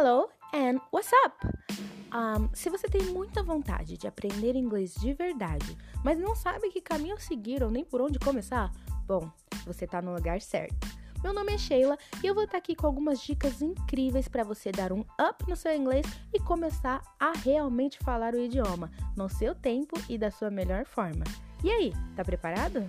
Hello and what's up? Um, se você tem muita vontade de aprender inglês de verdade, mas não sabe que caminho seguir ou nem por onde começar, bom, você está no lugar certo. Meu nome é Sheila e eu vou estar aqui com algumas dicas incríveis para você dar um up no seu inglês e começar a realmente falar o idioma no seu tempo e da sua melhor forma. E aí, tá preparado?